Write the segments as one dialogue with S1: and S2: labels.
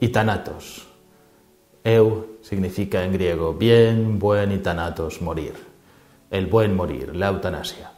S1: y. Eu significa en griego bien, buen y morir. El buen morir, la eutanasia.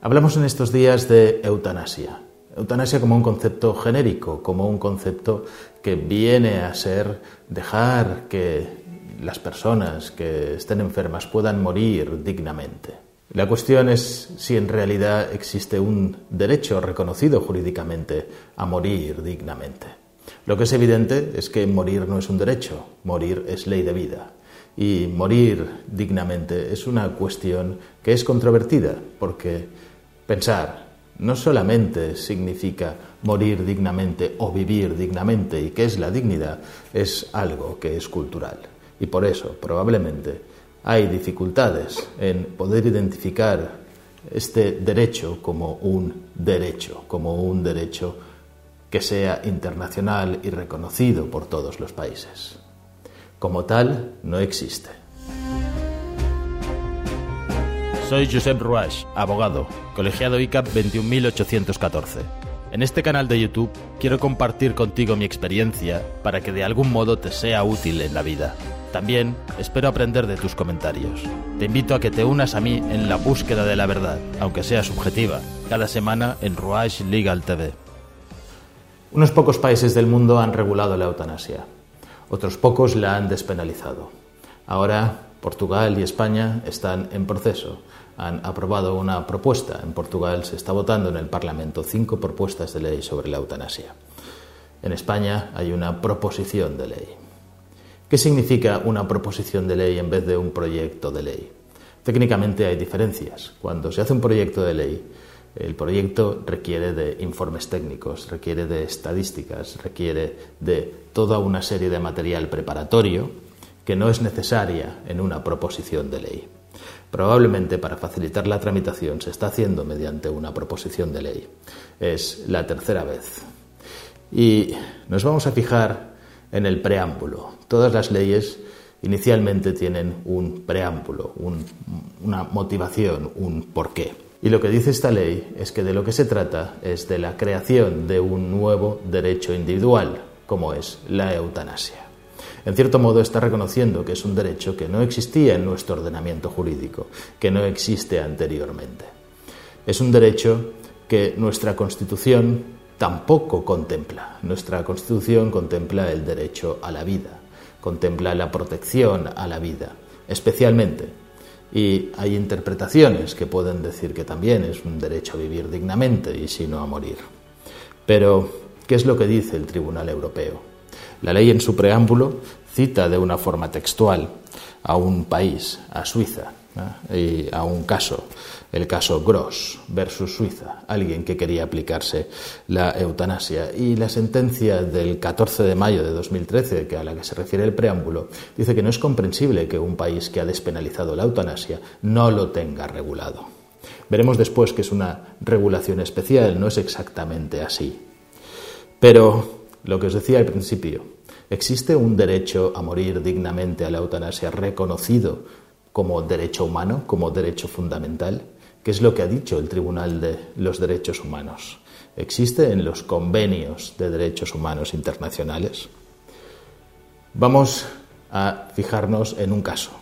S1: Hablamos en estos días de eutanasia. Eutanasia como un concepto genérico, como un concepto que viene a ser dejar que las personas que estén enfermas puedan morir dignamente. La cuestión es si en realidad existe un derecho reconocido jurídicamente a morir dignamente. Lo que es evidente es que morir no es un derecho, morir es ley de vida. Y morir dignamente es una cuestión que es controvertida, porque pensar no solamente significa morir dignamente o vivir dignamente, y qué es la dignidad, es algo que es cultural. Y por eso, probablemente, hay dificultades en poder identificar este derecho como un derecho, como un derecho que sea internacional y reconocido por todos los países. Como tal, no existe.
S2: Soy Josep Ruach, abogado, colegiado ICAP 21814. En este canal de YouTube quiero compartir contigo mi experiencia para que de algún modo te sea útil en la vida. También espero aprender de tus comentarios. Te invito a que te unas a mí en la búsqueda de la verdad, aunque sea subjetiva, cada semana en Ruach Legal TV.
S1: Unos pocos países del mundo han regulado la eutanasia, otros pocos la han despenalizado. Ahora Portugal y España están en proceso. Han aprobado una propuesta. En Portugal se está votando en el Parlamento cinco propuestas de ley sobre la eutanasia. En España hay una proposición de ley. ¿Qué significa una proposición de ley en vez de un proyecto de ley? Técnicamente hay diferencias. Cuando se hace un proyecto de ley, el proyecto requiere de informes técnicos, requiere de estadísticas, requiere de toda una serie de material preparatorio que no es necesaria en una proposición de ley. Probablemente para facilitar la tramitación se está haciendo mediante una proposición de ley. Es la tercera vez. Y nos vamos a fijar en el preámbulo. Todas las leyes inicialmente tienen un preámbulo, una motivación, un porqué. Y lo que dice esta ley es que de lo que se trata es de la creación de un nuevo derecho individual, como es la eutanasia en cierto modo está reconociendo que es un derecho que no existía en nuestro ordenamiento jurídico, que no existe anteriormente. Es un derecho que nuestra Constitución tampoco contempla. Nuestra Constitución contempla el derecho a la vida, contempla la protección a la vida, especialmente. Y hay interpretaciones que pueden decir que también es un derecho a vivir dignamente y si no a morir. Pero, ¿qué es lo que dice el Tribunal Europeo? La ley en su preámbulo cita de una forma textual a un país, a Suiza, y a un caso, el caso Gross versus Suiza, alguien que quería aplicarse la eutanasia. Y la sentencia del 14 de mayo de 2013, que a la que se refiere el preámbulo, dice que no es comprensible que un país que ha despenalizado la eutanasia no lo tenga regulado. Veremos después que es una regulación especial, no es exactamente así. Pero lo que os decía al principio, ¿existe un derecho a morir dignamente a la eutanasia reconocido como derecho humano, como derecho fundamental? ¿Qué es lo que ha dicho el Tribunal de los Derechos Humanos? ¿Existe en los convenios de derechos humanos internacionales? Vamos a fijarnos en un caso.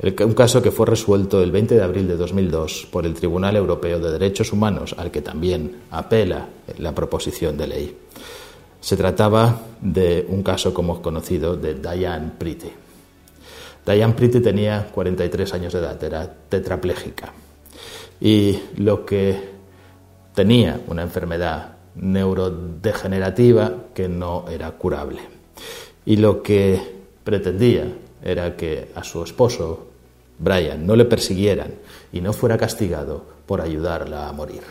S1: Un caso que fue resuelto el 20 de abril de 2002 por el Tribunal Europeo de Derechos Humanos, al que también apela la proposición de ley. Se trataba de un caso, como conocido, de Diane Pretty. Diane Pretty tenía 43 años de edad, era tetrapléjica. Y lo que tenía una enfermedad neurodegenerativa que no era curable. Y lo que pretendía era que a su esposo, Brian, no le persiguieran y no fuera castigado por ayudarla a morir.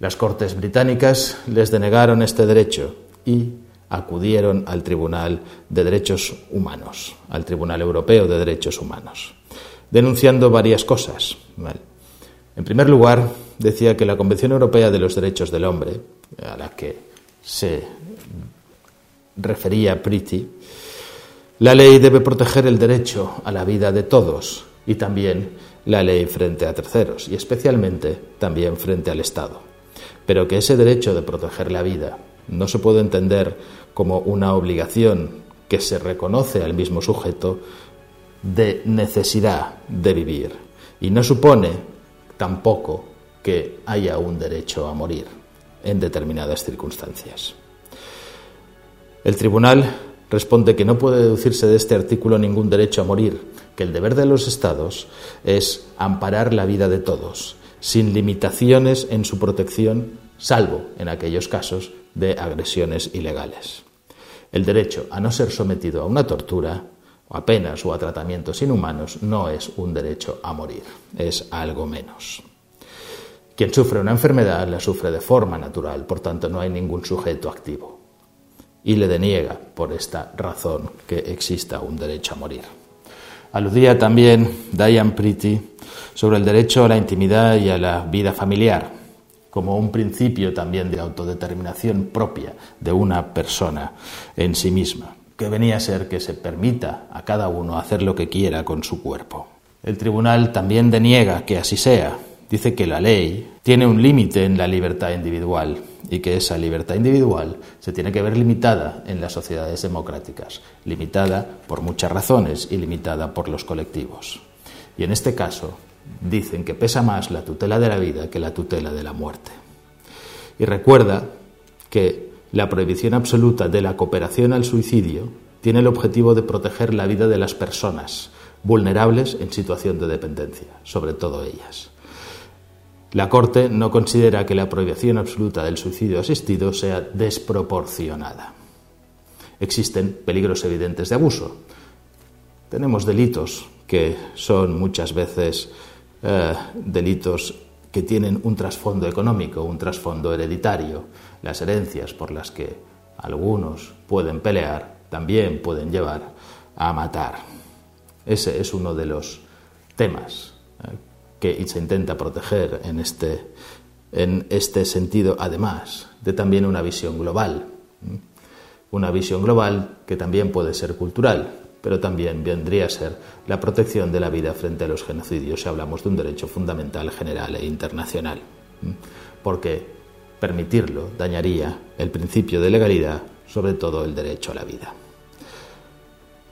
S1: Las Cortes británicas les denegaron este derecho y acudieron al Tribunal de Derechos Humanos, al Tribunal Europeo de Derechos Humanos, denunciando varias cosas. En primer lugar, decía que la Convención Europea de los Derechos del Hombre, a la que se refería Priti, la ley debe proteger el derecho a la vida de todos y también la ley frente a terceros y especialmente también frente al Estado. Pero que ese derecho de proteger la vida no se puede entender como una obligación que se reconoce al mismo sujeto de necesidad de vivir y no supone tampoco que haya un derecho a morir en determinadas circunstancias. El tribunal responde que no puede deducirse de este artículo ningún derecho a morir, que el deber de los Estados es amparar la vida de todos, sin limitaciones en su protección, salvo en aquellos casos de agresiones ilegales. El derecho a no ser sometido a una tortura, a penas o a tratamientos inhumanos, no es un derecho a morir, es algo menos. Quien sufre una enfermedad la sufre de forma natural, por tanto no hay ningún sujeto activo. Y le deniega por esta razón que exista un derecho a morir. Aludía también Diane Pretty sobre el derecho a la intimidad y a la vida familiar, como un principio también de autodeterminación propia de una persona en sí misma, que venía a ser que se permita a cada uno hacer lo que quiera con su cuerpo. El tribunal también deniega que así sea. Dice que la ley tiene un límite en la libertad individual y que esa libertad individual se tiene que ver limitada en las sociedades democráticas, limitada por muchas razones y limitada por los colectivos. Y en este caso, dicen que pesa más la tutela de la vida que la tutela de la muerte. Y recuerda que la prohibición absoluta de la cooperación al suicidio tiene el objetivo de proteger la vida de las personas vulnerables en situación de dependencia, sobre todo ellas. La Corte no considera que la prohibición absoluta del suicidio asistido sea desproporcionada. Existen peligros evidentes de abuso. Tenemos delitos que son muchas veces eh, delitos que tienen un trasfondo económico, un trasfondo hereditario. Las herencias por las que algunos pueden pelear también pueden llevar a matar. Ese es uno de los temas eh, que se intenta proteger en este, en este sentido, además de también una visión global. Una visión global que también puede ser cultural, pero también vendría a ser la protección de la vida frente a los genocidios si hablamos de un derecho fundamental general e internacional. Porque permitirlo dañaría el principio de legalidad, sobre todo el derecho a la vida.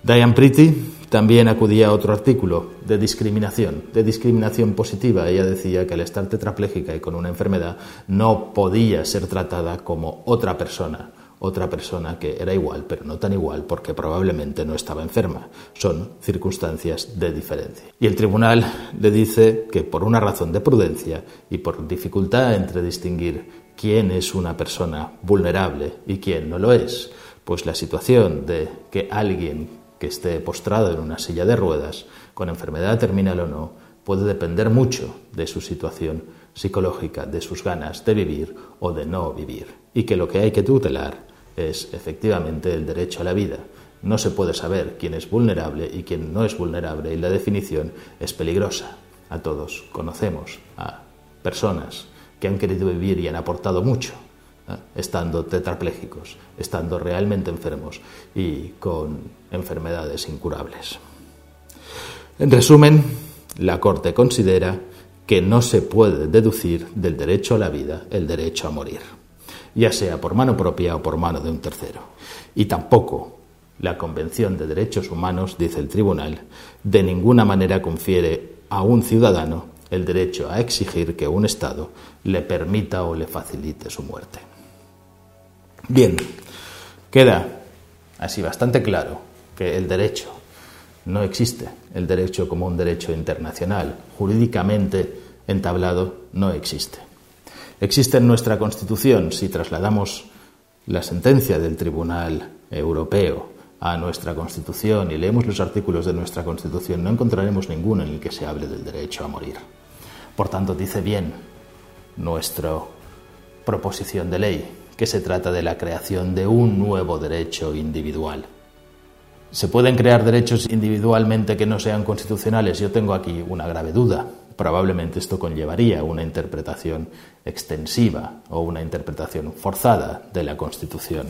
S1: Diane Pretty también acudía a otro artículo de discriminación, de discriminación positiva. Ella decía que al estar tetrapléjica y con una enfermedad no podía ser tratada como otra persona, otra persona que era igual, pero no tan igual porque probablemente no estaba enferma. Son circunstancias de diferencia. Y el tribunal le dice que por una razón de prudencia y por dificultad entre distinguir quién es una persona vulnerable y quién no lo es, pues la situación de que alguien que esté postrado en una silla de ruedas, con enfermedad terminal o no, puede depender mucho de su situación psicológica, de sus ganas de vivir o de no vivir, y que lo que hay que tutelar es efectivamente el derecho a la vida. No se puede saber quién es vulnerable y quién no es vulnerable y la definición es peligrosa. A todos conocemos a personas que han querido vivir y han aportado mucho, ¿eh? estando tetrapléjicos, estando realmente enfermos y con enfermedades incurables. En resumen, la Corte considera que no se puede deducir del derecho a la vida el derecho a morir ya sea por mano propia o por mano de un tercero. Y tampoco la Convención de Derechos Humanos, dice el Tribunal, de ninguna manera confiere a un ciudadano el derecho a exigir que un Estado le permita o le facilite su muerte. Bien, queda así bastante claro que el derecho no existe, el derecho como un derecho internacional, jurídicamente entablado, no existe. Existe en nuestra Constitución, si trasladamos la sentencia del Tribunal Europeo a nuestra Constitución y leemos los artículos de nuestra Constitución, no encontraremos ninguno en el que se hable del derecho a morir. Por tanto, dice bien nuestra proposición de ley que se trata de la creación de un nuevo derecho individual. ¿Se pueden crear derechos individualmente que no sean constitucionales? Yo tengo aquí una grave duda. Probablemente esto conllevaría una interpretación extensiva o una interpretación forzada de la Constitución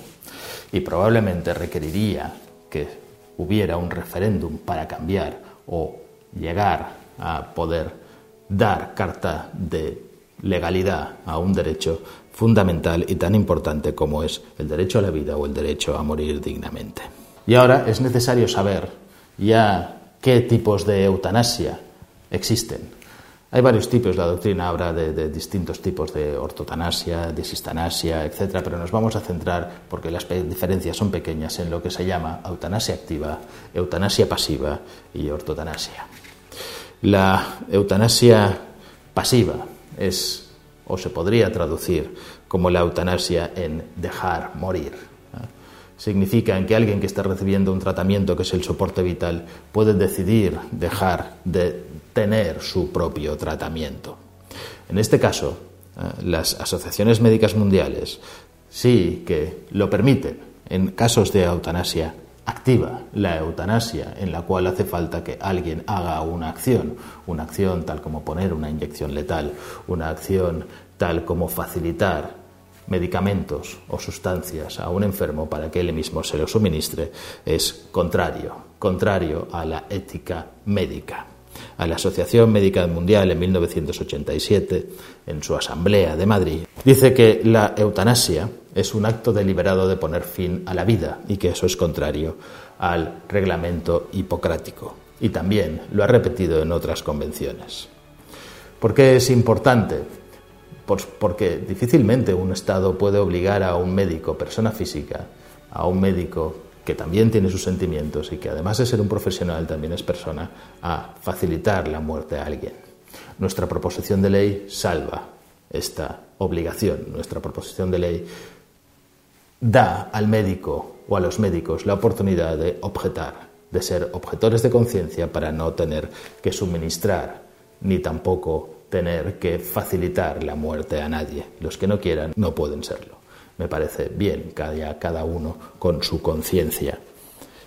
S1: y probablemente requeriría que hubiera un referéndum para cambiar o llegar a poder dar carta de legalidad a un derecho fundamental y tan importante como es el derecho a la vida o el derecho a morir dignamente. Y ahora es necesario saber ya qué tipos de eutanasia existen. Hay varios tipos, la doctrina habla de, distintos tipos de ortotanasia, disistanasia, etc., pero nos vamos a centrar, porque las diferencias son pequeñas, en lo que se llama eutanasia activa, eutanasia pasiva y ortotanasia. La eutanasia pasiva es, o se podría traducir como la eutanasia en dejar morir. Significa en que alguien que está recibiendo un tratamiento que es el soporte vital puede decidir dejar de tener su propio tratamiento. En este caso, eh, las asociaciones médicas mundiales sí que lo permiten en casos de eutanasia activa, la eutanasia en la cual hace falta que alguien haga una acción, una acción tal como poner una inyección letal, una acción tal como facilitar medicamentos o sustancias a un enfermo para que él mismo se lo suministre, es contrario, contrario a la ética médica. A la Asociación Médica Mundial en 1987, en su asamblea de Madrid, dice que la eutanasia es un acto deliberado de poner fin a la vida y que eso es contrario al reglamento hipocrático. Y también lo ha repetido en otras convenciones. ¿Por qué es importante? Pues porque difícilmente un Estado puede obligar a un médico, persona física, a un médico que también tiene sus sentimientos y que además de ser un profesional también es persona, a facilitar la muerte a alguien. Nuestra proposición de ley salva esta obligación. Nuestra proposición de ley da al médico o a los médicos la oportunidad de objetar, de ser objetores de conciencia para no tener que suministrar ni tampoco tener que facilitar la muerte a nadie. Los que no quieran no pueden serlo. Me parece bien haya cada uno con su conciencia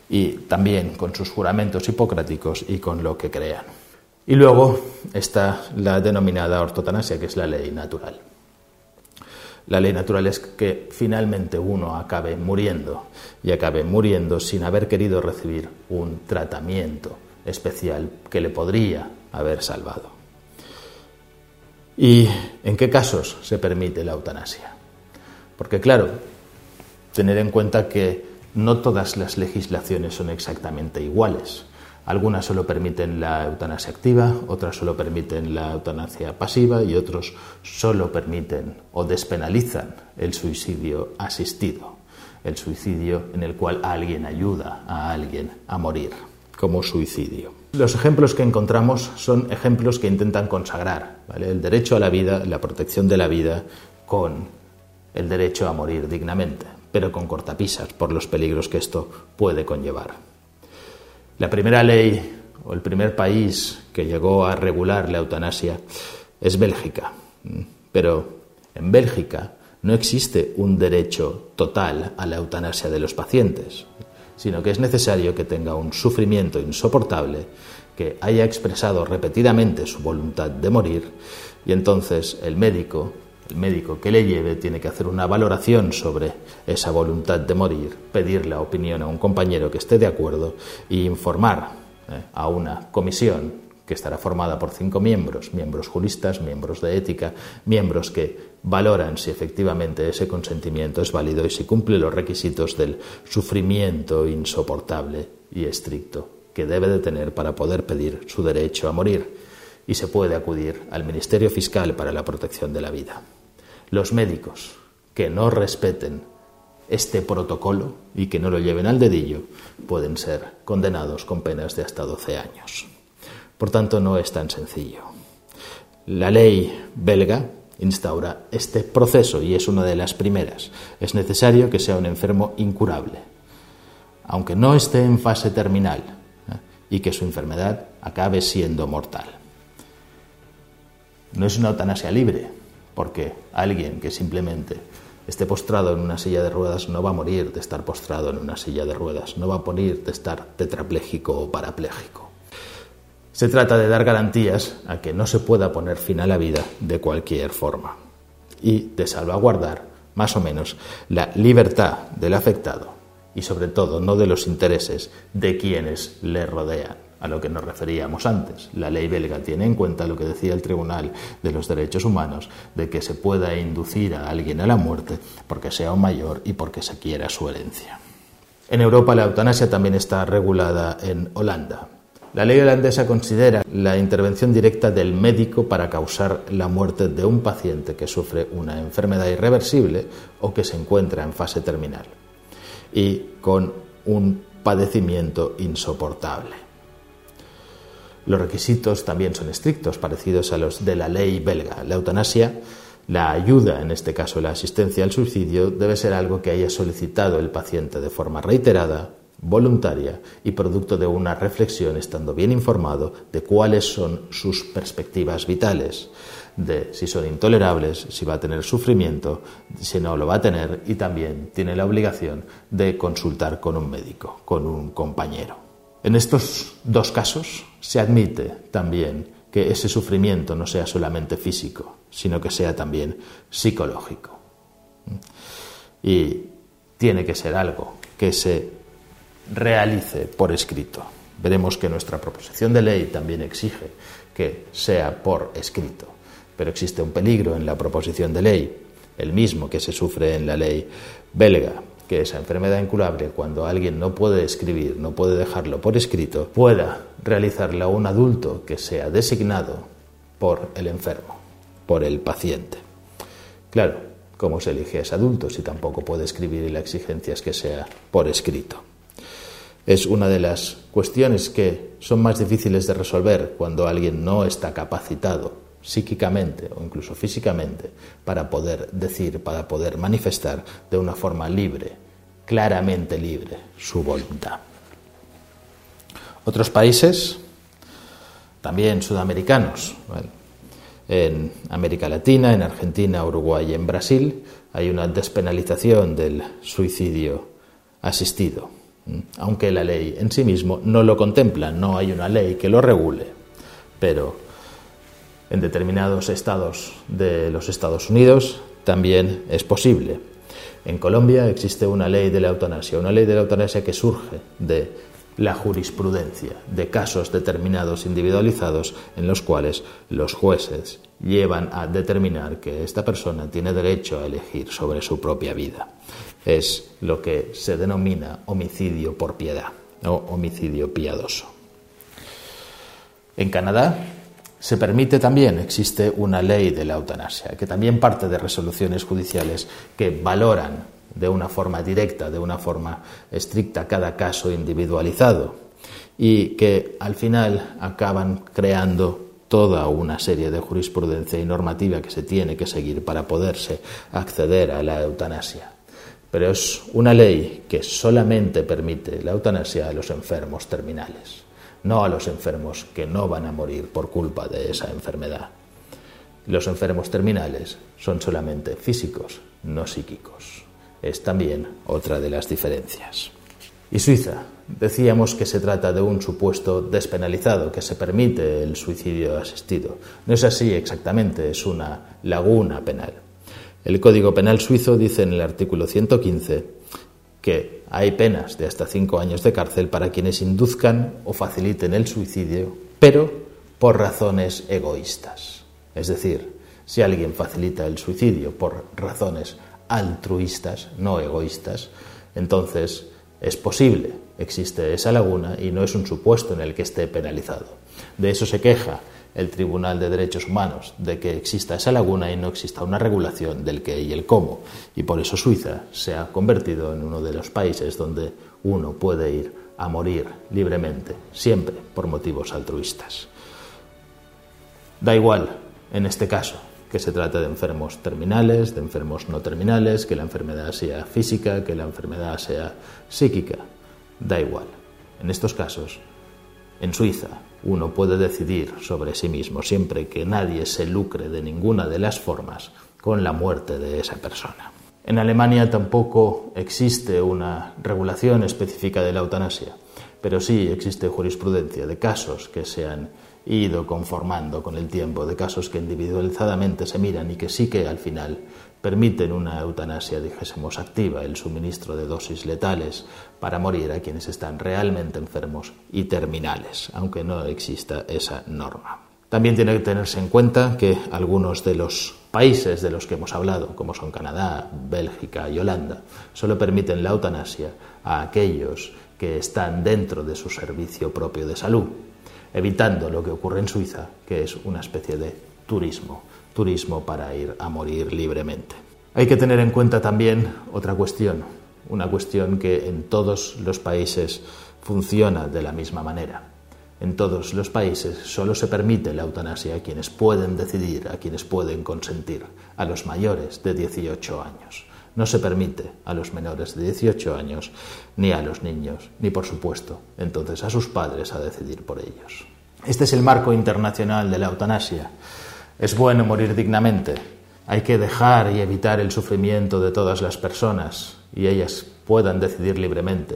S1: y también con sus juramentos hipocráticos y con lo que crean. Y luego está la denominada ortotanasia, que es la ley natural. La ley natural es que finalmente uno acabe muriendo y acabe muriendo sin haber querido recibir un tratamiento especial que le podría haber salvado. ¿Y en qué casos se permite la eutanasia? Porque claro, tener en cuenta que no todas las legislaciones son exactamente iguales. Algunas solo permiten la eutanasia activa, otras solo permiten la eutanasia pasiva y otros solo permiten o despenalizan el suicidio asistido, el suicidio en el cual alguien ayuda a alguien a morir como suicidio. Los ejemplos que encontramos son ejemplos que intentan consagrar el derecho a la vida, la protección de la vida, con el derecho a morir dignamente, pero con cortapisas por los peligros que esto puede conllevar. La primera ley o el primer país que llegó a regular la eutanasia es Bélgica. Pero en Bélgica no existe un derecho total a la eutanasia de los pacientes, sino que es necesario que tenga un sufrimiento insoportable, que haya expresado repetidamente su voluntad de morir, y entonces el médico el médico que le lleve tiene que hacer una valoración sobre esa voluntad de morir, pedir la opinión a un compañero que esté de acuerdo e informar eh, a una comisión que estará formada por cinco miembros, miembros juristas, miembros de ética, miembros que valoran si efectivamente ese consentimiento es válido y si cumple los requisitos del sufrimiento insoportable y estricto que debe de tener para poder pedir su derecho a morir y se puede acudir al Ministerio Fiscal para la Protección de la Vida. Los médicos que no respeten este protocolo y que no lo lleven al dedillo pueden ser condenados con penas de hasta 12 años. Por tanto, no es tan sencillo. La ley belga instaura este proceso y es una de las primeras. Es necesario que sea un enfermo incurable, aunque no esté en fase terminal ¿eh? y que su enfermedad acabe siendo mortal. No es una eutanasia libre, porque alguien que simplemente esté postrado en una silla de ruedas no va a morir de estar postrado en una silla de ruedas, no va a morir de estar tetrapléjico o parapléjico. Se trata de dar garantías a que no se pueda poner fin a la vida de cualquier forma y de salvaguardar, más o menos, la libertad del afectado y sobre todo no de los intereses de quienes le rodean a lo que nos referíamos antes. La ley belga tiene en cuenta lo que decía el Tribunal de los Derechos Humanos, de que se pueda inducir a alguien a la muerte porque sea un mayor y porque se quiera su herencia. En Europa la eutanasia también está regulada en Holanda. La ley holandesa considera la intervención directa del médico para causar la muerte de un paciente que sufre una enfermedad irreversible o que se encuentra en fase terminal y con un padecimiento insoportable. Los requisitos también son estrictos, parecidos a los de la ley belga. La eutanasia, la ayuda, en este caso la asistencia al suicidio, debe ser algo que haya solicitado el paciente de forma reiterada, voluntaria y producto de una reflexión estando bien informado de cuáles son sus perspectivas vitales, de si son intolerables, si va a tener sufrimiento, si no lo va a tener y también tiene la obligación de consultar con un médico, con un compañero. En estos dos casos se admite también que ese sufrimiento no sea solamente físico, sino que sea también psicológico. Y tiene que ser algo que se realice por escrito. Veremos que nuestra proposición de ley también exige que sea por escrito, pero existe un peligro en la proposición de ley, el mismo que se sufre en la ley belga, que esa enfermedad incurable, cuando alguien no puede escribir, no puede dejarlo por escrito, pueda realizarla un adulto que sea designado por el enfermo, por el paciente. Claro, ¿cómo se elige a ese adulto si tampoco puede escribir y la exigencia es que sea por escrito? Es una de las cuestiones que son más difíciles de resolver cuando alguien no está capacitado psíquicamente o incluso físicamente para poder decir, para poder manifestar de una forma libre, claramente libre, su voluntad. Otros países, también sudamericanos, en América Latina, en Argentina, Uruguay y en Brasil, hay una despenalización del suicidio asistido, aunque la ley en sí mismo no lo contempla, no hay una ley que lo regule, pero en determinados estados de los Estados Unidos también es posible. En Colombia existe una ley de la eutanasia, una ley de la eutanasia que surge de la jurisprudencia, de casos determinados individualizados en los cuales los jueces llevan a determinar que esta persona tiene derecho a elegir sobre su propia vida. Es lo que se denomina homicidio por piedad o homicidio piadoso. En Canadá se permite también, existe una ley de la eutanasia, que también parte de resoluciones judiciales que valoran de una forma directa, de una forma estricta cada caso individualizado y que al final acaban creando toda una serie de jurisprudencia y normativa que se tiene que seguir para poderse acceder a la eutanasia. Pero es una ley que solamente permite la eutanasia a los enfermos terminales no a los enfermos que no van a morir por culpa de esa enfermedad. Los enfermos terminales son solamente físicos, no psíquicos. Es también otra de las diferencias. Y Suiza, decíamos que se trata de un supuesto despenalizado, que se permite el suicidio asistido. No es así exactamente, es una laguna penal. El Código Penal suizo dice en el artículo 115 que hay penas de hasta cinco años de cárcel para quienes induzcan o faciliten el suicidio, pero por razones egoístas. Es decir, si alguien facilita el suicidio por razones altruistas, no egoístas, entonces es posible, existe esa laguna y no es un supuesto en el que esté penalizado. De eso se queja el Tribunal de Derechos Humanos de que exista esa laguna y no exista una regulación del qué y el cómo. Y por eso Suiza se ha convertido en uno de los países donde uno puede ir a morir libremente, siempre por motivos altruistas. Da igual, en este caso, que se trate de enfermos terminales, de enfermos no terminales, que la enfermedad sea física, que la enfermedad sea psíquica. Da igual. En estos casos, en Suiza, uno puede decidir sobre sí mismo siempre que nadie se lucre de ninguna de las formas con la muerte de esa persona. En Alemania tampoco existe una regulación específica de la eutanasia, pero sí existe jurisprudencia de casos que se han ido conformando con el tiempo, de casos que individualizadamente se miran y que sí que al final permiten una eutanasia, dijésemos, activa, el suministro de dosis letales para morir a quienes están realmente enfermos y terminales, aunque no exista esa norma. También tiene que tenerse en cuenta que algunos de los países de los que hemos hablado, como son Canadá, Bélgica y Holanda, solo permiten la eutanasia a aquellos que están dentro de su servicio propio de salud, evitando lo que ocurre en Suiza, que es una especie de turismo, turismo para ir a morir libremente. Hay que tener en cuenta también otra cuestión, una cuestión que en todos los países funciona de la misma manera. En todos los países solo se permite la eutanasia a quienes pueden decidir, a quienes pueden consentir, a los mayores de 18 años. No se permite a los menores de 18 años, ni a los niños, ni por supuesto, entonces a sus padres a decidir por ellos. Este es el marco internacional de la eutanasia. Es bueno morir dignamente. Hay que dejar y evitar el sufrimiento de todas las personas y ellas puedan decidir libremente.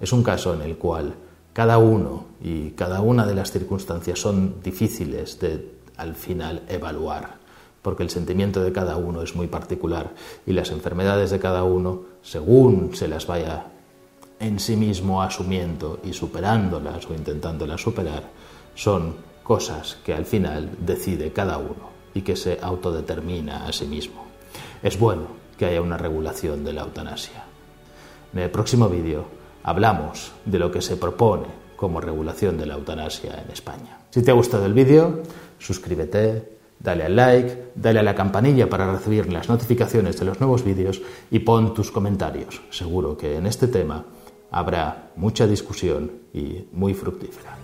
S1: Es un caso en el cual cada uno y cada una de las circunstancias son difíciles de al final evaluar porque el sentimiento de cada uno es muy particular y las enfermedades de cada uno, según se las vaya en sí mismo asumiendo y superándolas o intentándolas superar, son cosas que al final decide cada uno y que se autodetermina a sí mismo. Es bueno que haya una regulación de la eutanasia. En el próximo vídeo hablamos de lo que se propone como regulación de la eutanasia en España. Si te ha gustado el vídeo, suscríbete, Dale al like, dale a la campanilla para recibir las notificaciones de los nuevos vídeos y pon tus comentarios. Seguro que en este tema habrá mucha discusión y muy fructífera.